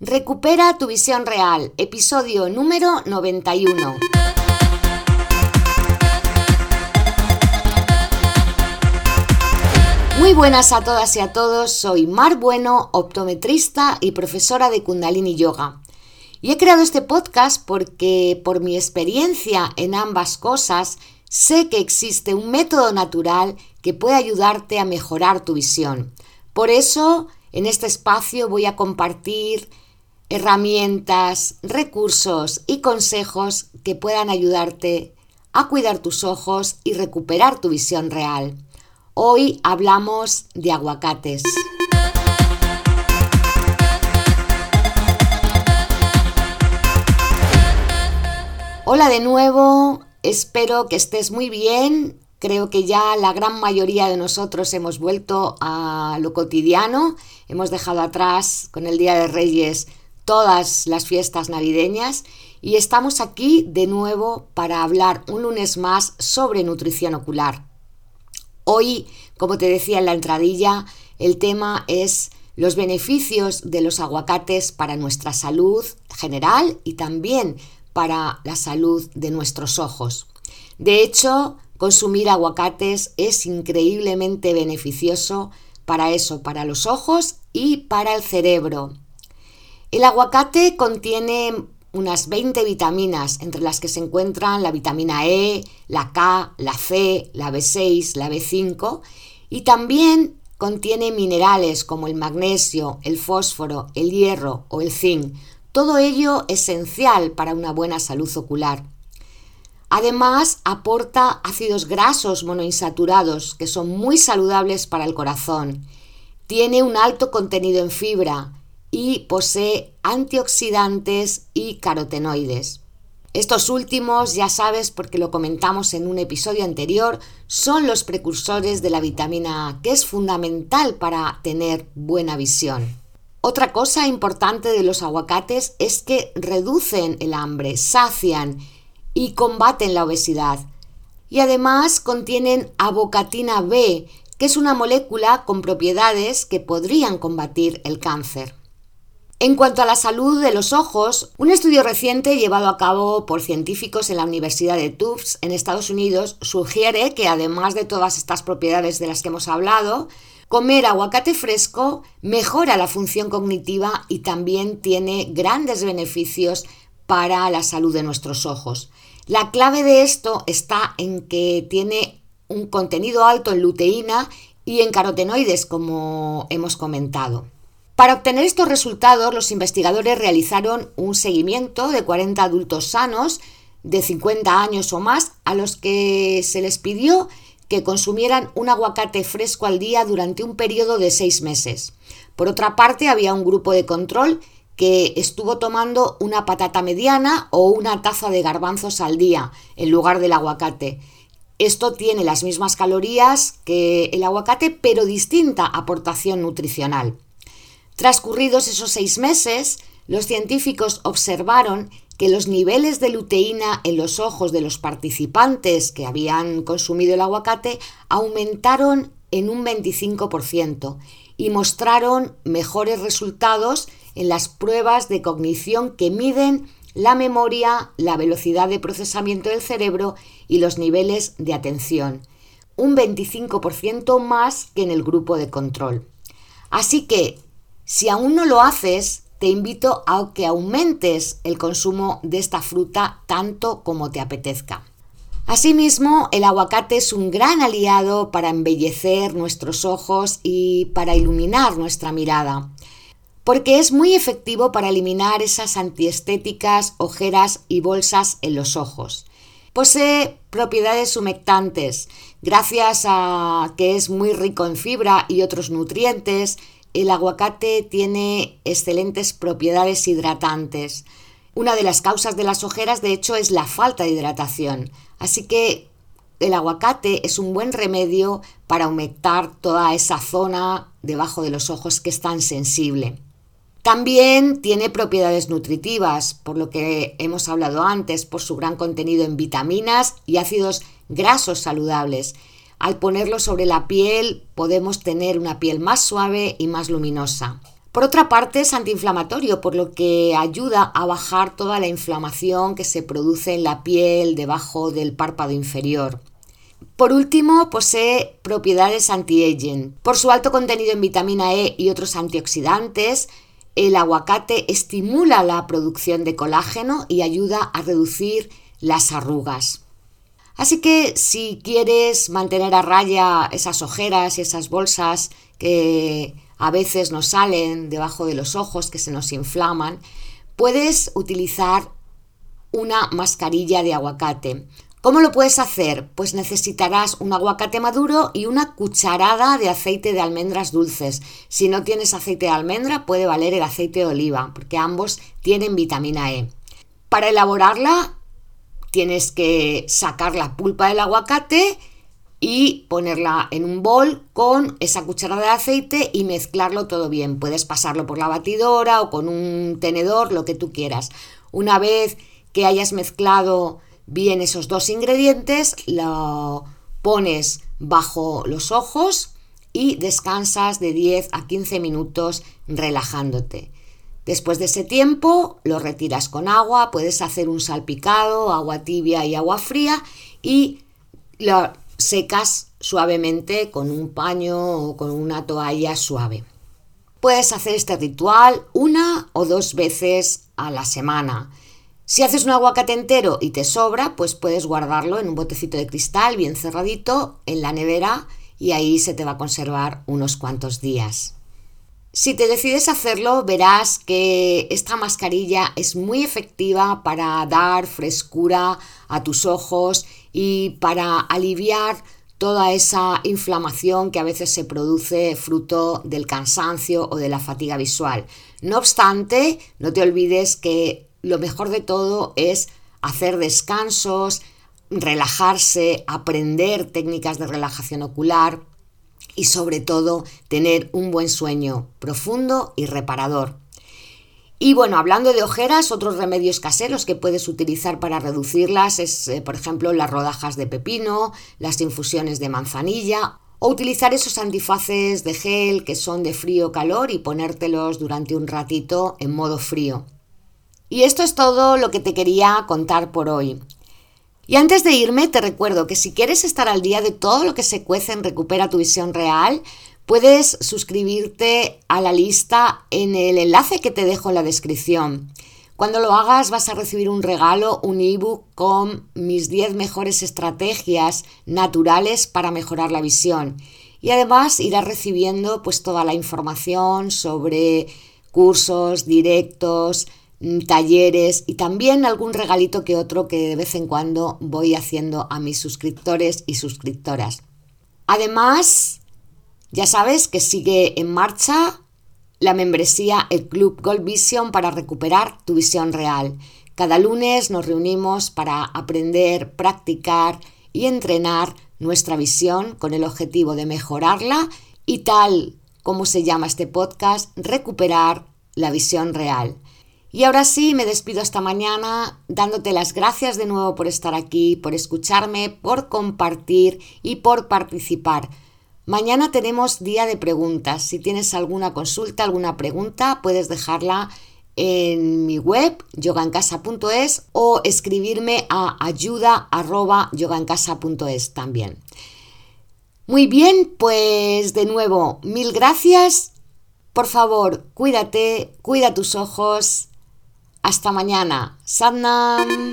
Recupera tu visión real, episodio número 91. Muy buenas a todas y a todos, soy Mar Bueno, optometrista y profesora de Kundalini Yoga. Y he creado este podcast porque por mi experiencia en ambas cosas sé que existe un método natural que puede ayudarte a mejorar tu visión. Por eso, en este espacio voy a compartir herramientas, recursos y consejos que puedan ayudarte a cuidar tus ojos y recuperar tu visión real. Hoy hablamos de aguacates. Hola de nuevo, espero que estés muy bien. Creo que ya la gran mayoría de nosotros hemos vuelto a lo cotidiano, hemos dejado atrás con el Día de Reyes todas las fiestas navideñas y estamos aquí de nuevo para hablar un lunes más sobre nutrición ocular. Hoy, como te decía en la entradilla, el tema es los beneficios de los aguacates para nuestra salud general y también para la salud de nuestros ojos. De hecho, consumir aguacates es increíblemente beneficioso para eso, para los ojos y para el cerebro. El aguacate contiene unas 20 vitaminas, entre las que se encuentran la vitamina E, la K, la C, la B6, la B5, y también contiene minerales como el magnesio, el fósforo, el hierro o el zinc, todo ello esencial para una buena salud ocular. Además, aporta ácidos grasos monoinsaturados que son muy saludables para el corazón. Tiene un alto contenido en fibra, y posee antioxidantes y carotenoides. Estos últimos, ya sabes porque lo comentamos en un episodio anterior, son los precursores de la vitamina A, que es fundamental para tener buena visión. Otra cosa importante de los aguacates es que reducen el hambre, sacian y combaten la obesidad. Y además contienen avocatina B, que es una molécula con propiedades que podrían combatir el cáncer. En cuanto a la salud de los ojos, un estudio reciente llevado a cabo por científicos en la Universidad de Tufts en Estados Unidos sugiere que además de todas estas propiedades de las que hemos hablado, comer aguacate fresco mejora la función cognitiva y también tiene grandes beneficios para la salud de nuestros ojos. La clave de esto está en que tiene un contenido alto en luteína y en carotenoides, como hemos comentado. Para obtener estos resultados, los investigadores realizaron un seguimiento de 40 adultos sanos de 50 años o más a los que se les pidió que consumieran un aguacate fresco al día durante un periodo de seis meses. Por otra parte, había un grupo de control que estuvo tomando una patata mediana o una taza de garbanzos al día en lugar del aguacate. Esto tiene las mismas calorías que el aguacate, pero distinta aportación nutricional. Transcurridos esos seis meses, los científicos observaron que los niveles de luteína en los ojos de los participantes que habían consumido el aguacate aumentaron en un 25% y mostraron mejores resultados en las pruebas de cognición que miden la memoria, la velocidad de procesamiento del cerebro y los niveles de atención, un 25% más que en el grupo de control. Así que si aún no lo haces, te invito a que aumentes el consumo de esta fruta tanto como te apetezca. Asimismo, el aguacate es un gran aliado para embellecer nuestros ojos y para iluminar nuestra mirada, porque es muy efectivo para eliminar esas antiestéticas, ojeras y bolsas en los ojos. Posee propiedades humectantes, gracias a que es muy rico en fibra y otros nutrientes, el aguacate tiene excelentes propiedades hidratantes. Una de las causas de las ojeras, de hecho, es la falta de hidratación. Así que el aguacate es un buen remedio para aumentar toda esa zona debajo de los ojos que es tan sensible. También tiene propiedades nutritivas, por lo que hemos hablado antes, por su gran contenido en vitaminas y ácidos grasos saludables al ponerlo sobre la piel podemos tener una piel más suave y más luminosa. Por otra parte, es antiinflamatorio, por lo que ayuda a bajar toda la inflamación que se produce en la piel debajo del párpado inferior. Por último, posee propiedades anti-aging. Por su alto contenido en vitamina E y otros antioxidantes, el aguacate estimula la producción de colágeno y ayuda a reducir las arrugas. Así que si quieres mantener a raya esas ojeras y esas bolsas que a veces nos salen debajo de los ojos, que se nos inflaman, puedes utilizar una mascarilla de aguacate. ¿Cómo lo puedes hacer? Pues necesitarás un aguacate maduro y una cucharada de aceite de almendras dulces. Si no tienes aceite de almendra, puede valer el aceite de oliva, porque ambos tienen vitamina E. Para elaborarla, tienes que sacar la pulpa del aguacate y ponerla en un bol con esa cucharada de aceite y mezclarlo todo bien. Puedes pasarlo por la batidora o con un tenedor, lo que tú quieras. Una vez que hayas mezclado bien esos dos ingredientes, lo pones bajo los ojos y descansas de 10 a 15 minutos relajándote. Después de ese tiempo lo retiras con agua, puedes hacer un salpicado, agua tibia y agua fría y lo secas suavemente con un paño o con una toalla suave. Puedes hacer este ritual una o dos veces a la semana. Si haces un aguacate entero y te sobra, pues puedes guardarlo en un botecito de cristal bien cerradito en la nevera y ahí se te va a conservar unos cuantos días. Si te decides hacerlo, verás que esta mascarilla es muy efectiva para dar frescura a tus ojos y para aliviar toda esa inflamación que a veces se produce fruto del cansancio o de la fatiga visual. No obstante, no te olvides que lo mejor de todo es hacer descansos, relajarse, aprender técnicas de relajación ocular, y sobre todo tener un buen sueño profundo y reparador. Y bueno, hablando de ojeras, otros remedios caseros que puedes utilizar para reducirlas es, eh, por ejemplo, las rodajas de pepino, las infusiones de manzanilla o utilizar esos antifaces de gel que son de frío calor y ponértelos durante un ratito en modo frío. Y esto es todo lo que te quería contar por hoy. Y antes de irme, te recuerdo que si quieres estar al día de todo lo que se cuece en Recupera tu visión real, puedes suscribirte a la lista en el enlace que te dejo en la descripción. Cuando lo hagas vas a recibir un regalo, un ebook con mis 10 mejores estrategias naturales para mejorar la visión. Y además irás recibiendo pues toda la información sobre cursos, directos, talleres y también algún regalito que otro que de vez en cuando voy haciendo a mis suscriptores y suscriptoras. Además, ya sabes que sigue en marcha la membresía el Club Gold Vision para recuperar tu visión real. Cada lunes nos reunimos para aprender, practicar y entrenar nuestra visión con el objetivo de mejorarla y tal como se llama este podcast, recuperar la visión real. Y ahora sí, me despido esta mañana dándote las gracias de nuevo por estar aquí, por escucharme, por compartir y por participar. Mañana tenemos día de preguntas. Si tienes alguna consulta, alguna pregunta, puedes dejarla en mi web yogancasa.es o escribirme a ayuda@yogancasa.es también. Muy bien, pues de nuevo, mil gracias. Por favor, cuídate, cuida tus ojos hasta mañana. Sadnam.